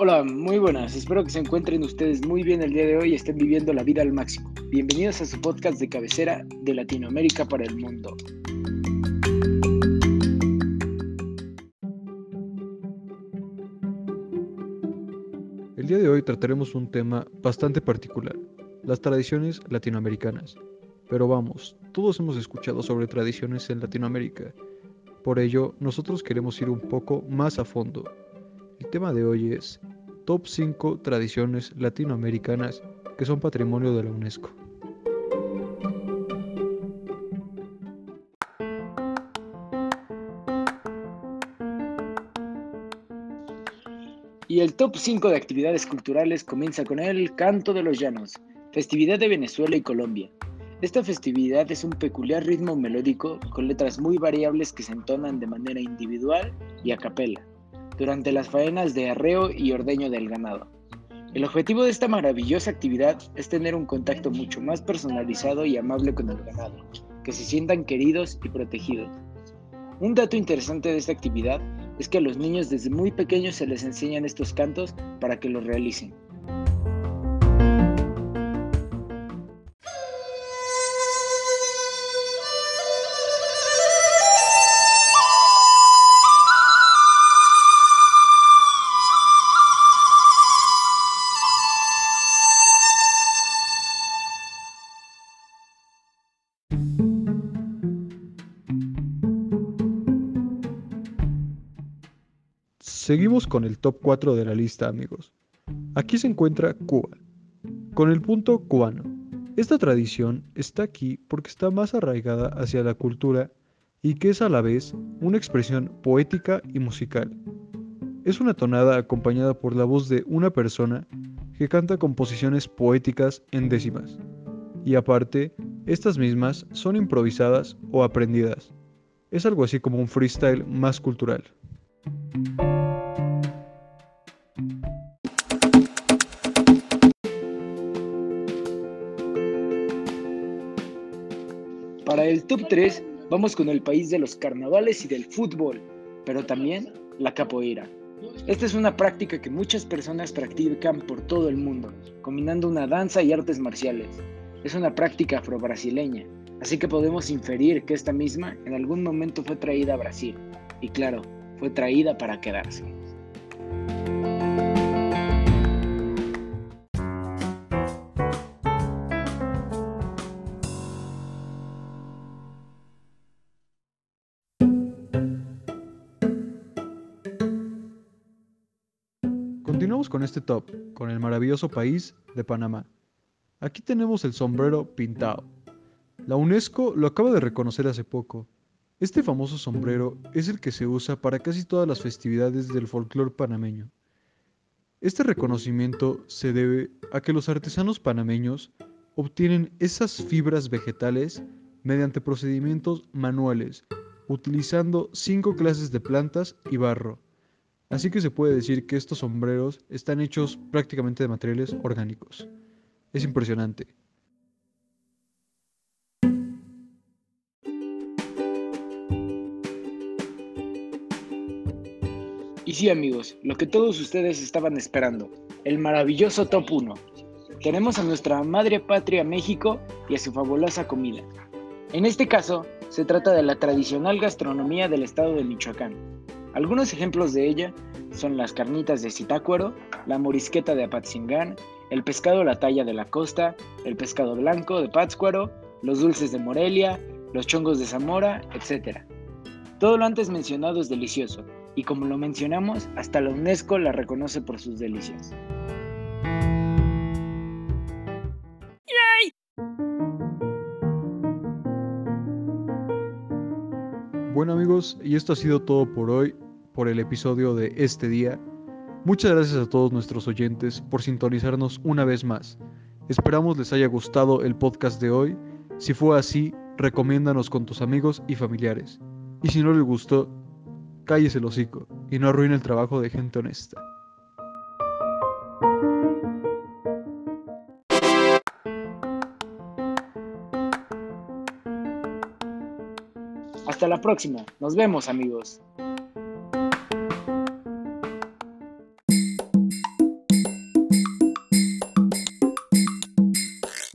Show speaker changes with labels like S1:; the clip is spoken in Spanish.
S1: Hola, muy buenas. Espero que se encuentren ustedes muy bien el día de hoy y estén viviendo la vida al máximo. Bienvenidos a su podcast de cabecera de Latinoamérica para el mundo.
S2: El día de hoy trataremos un tema bastante particular, las tradiciones latinoamericanas. Pero vamos, todos hemos escuchado sobre tradiciones en Latinoamérica. Por ello, nosotros queremos ir un poco más a fondo. El tema de hoy es Top 5 tradiciones latinoamericanas que son patrimonio de la UNESCO.
S1: Y el top 5 de actividades culturales comienza con el Canto de los Llanos, festividad de Venezuela y Colombia. Esta festividad es un peculiar ritmo melódico con letras muy variables que se entonan de manera individual y a capela durante las faenas de arreo y ordeño del ganado. El objetivo de esta maravillosa actividad es tener un contacto mucho más personalizado y amable con el ganado, que se sientan queridos y protegidos. Un dato interesante de esta actividad es que a los niños desde muy pequeños se les enseñan estos cantos para que los realicen.
S2: Seguimos con el top 4 de la lista, amigos. Aquí se encuentra Cuba, con el punto cubano. Esta tradición está aquí porque está más arraigada hacia la cultura y que es a la vez una expresión poética y musical. Es una tonada acompañada por la voz de una persona que canta composiciones poéticas en décimas. Y aparte, estas mismas son improvisadas o aprendidas. Es algo así como un freestyle más cultural.
S1: Para el top 3 vamos con el país de los carnavales y del fútbol, pero también la capoeira. Esta es una práctica que muchas personas practican por todo el mundo, combinando una danza y artes marciales. Es una práctica afro-brasileña, así que podemos inferir que esta misma en algún momento fue traída a Brasil, y claro, fue traída para quedarse.
S2: Continuamos con este top, con el maravilloso país de Panamá. Aquí tenemos el sombrero pintado. La UNESCO lo acaba de reconocer hace poco. Este famoso sombrero es el que se usa para casi todas las festividades del folclore panameño. Este reconocimiento se debe a que los artesanos panameños obtienen esas fibras vegetales mediante procedimientos manuales, utilizando cinco clases de plantas y barro Así que se puede decir que estos sombreros están hechos prácticamente de materiales orgánicos. Es impresionante.
S1: Y sí amigos, lo que todos ustedes estaban esperando, el maravilloso top 1. Tenemos a nuestra madre patria México y a su fabulosa comida. En este caso, se trata de la tradicional gastronomía del estado de Michoacán, algunos ejemplos de ella son las carnitas de Zitácuaro, la morisqueta de Apatzingán, el pescado la talla de la costa, el pescado blanco de Pátzcuaro, los dulces de Morelia, los chongos de Zamora, etc. Todo lo antes mencionado es delicioso, y como lo mencionamos, hasta la UNESCO la reconoce por sus delicias.
S2: Y esto ha sido todo por hoy por el episodio de este día. Muchas gracias a todos nuestros oyentes por sintonizarnos una vez más. Esperamos les haya gustado el podcast de hoy. Si fue así, recomiéndanos con tus amigos y familiares. Y si no les gustó, cállese el hocico y no arruine el trabajo de gente honesta.
S1: Hasta la próxima. Nos vemos amigos.